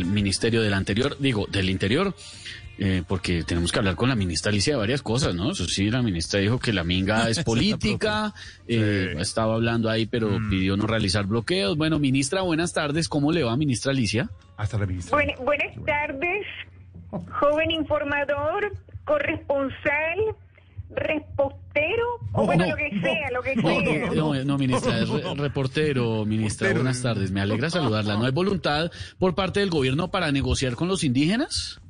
del Ministerio del Anterior, digo, del Interior, eh, porque tenemos que hablar con la ministra Alicia de varias cosas, ¿no? Eso sí, la ministra dijo que la minga es política, eh, estaba hablando ahí, pero pidió no realizar bloqueos. Bueno, ministra, buenas tardes. ¿Cómo le va, ministra Alicia? Hasta la ministra. Buen- buenas tardes, joven informador, corresponsal, repostero, o bueno, no, lo que sea, lo que sea. no, no, no, ministra, es re- reportero, ministra, Reportero. buenas tardes. Me alegra saludarla. ¿No hay voluntad por parte del gobierno para negociar con los indígenas?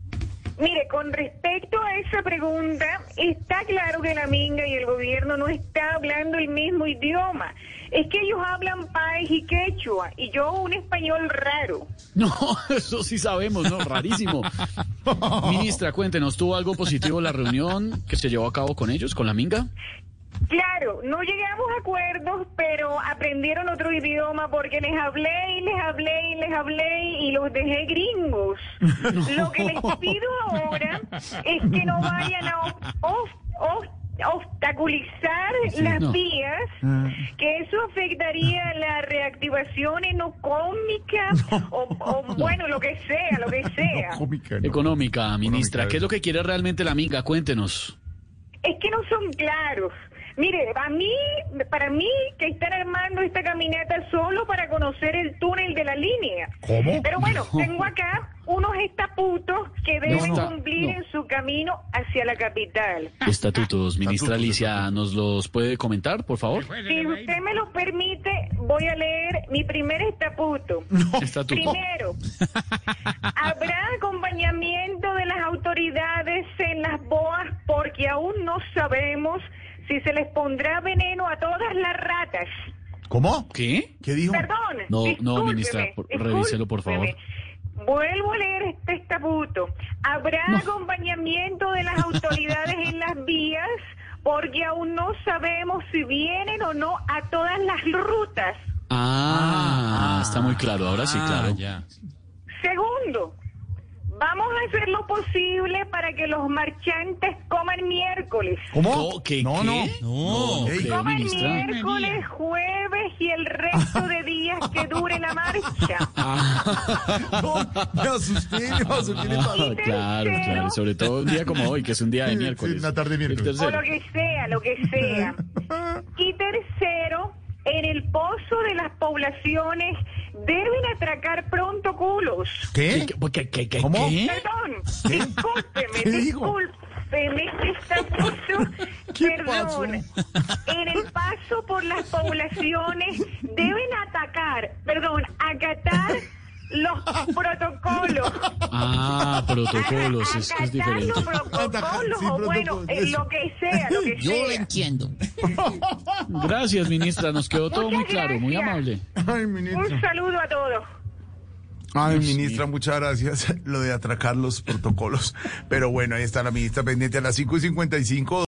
Mire, con respecto a esa pregunta, está claro que la Minga y el gobierno no está hablando el mismo idioma. Es que ellos hablan país y quechua, y yo un español raro. No, eso sí sabemos, ¿no? Rarísimo. Ministra, cuéntenos, ¿tuvo algo positivo la reunión que se llevó a cabo con ellos, con la minga? Claro, no llegamos a acuerdos, pero aprendieron otro idioma porque les hablé y les hablé y les hablé y los dejé gringos. Lo que les pido ahora es que no vayan a ob- ob- ob- obstaculizar las no. vías, que eso afectaría la reactivación económica o, o, bueno, lo que sea, lo que sea. Cómica, ¿no? Económica, ministra. ¿Qué es lo que quiere realmente la minga? Cuéntenos. Es que no son claros. Mire, a mí, para mí, que están armando esta caminata solo para conocer el túnel de la línea. ¿Cómo? Pero bueno, tengo acá unos estaputos que deben cumplir no. en su camino hacia la capital. Estatutos, ministra Estatutos, Alicia, ¿nos los puede comentar, por favor? Si usted me lo permite, voy a leer mi primer estatuto. Estatuto. Primero, habrá acompañamiento de las autoridades en las boas porque aún no sabemos si se les pondrá veneno a todas las ratas. ¿Cómo? ¿Qué? ¿Qué dijo? Perdón. No, no, ministra, por- revíselo, por favor. Vuelvo a leer este estatuto. Habrá acompañamiento de las autoridades en las vías porque aún no sabemos si vienen o no a todas las rutas. Ah, está muy claro, ahora sí, claro. Segundo, vamos a hacer lo posible para que los marchantes coman miércoles. ¿Cómo? Co- ¿qué, no, qué? no. No, creo, Coman ministra. miércoles, jueves y el resto de días que dure la marcha. no, me asusté, me asusté. Ah, claro, claro, sobre todo un día como hoy, que es un día de miércoles. sí, una tarde de miércoles. O lo que sea, lo que sea. Y tercero, en el pozo de las poblaciones deben atracar pronto culos. ¿Qué? ¿Qué, qué, qué, qué, ¿Cómo? qué? Perdón, discúlpeme, ¿Qué discúlpeme, está puso, ¿Qué pasó? perdón. En el paso por las poblaciones deben atacar, perdón, acatar los protocolos. Ah, protocolos, es es diferente. los protocolos, Sí, o bueno, eh, eso. lo que sea, lo que Yo lo sea. entiendo. Gracias, ministra, nos quedó todo Muchas muy claro, muy gracias. amable. Ay, Un saludo a todos. Ay, ministra, muchas gracias. Lo de atracar los protocolos. Pero bueno, ahí está la ministra pendiente a las 5 y 55.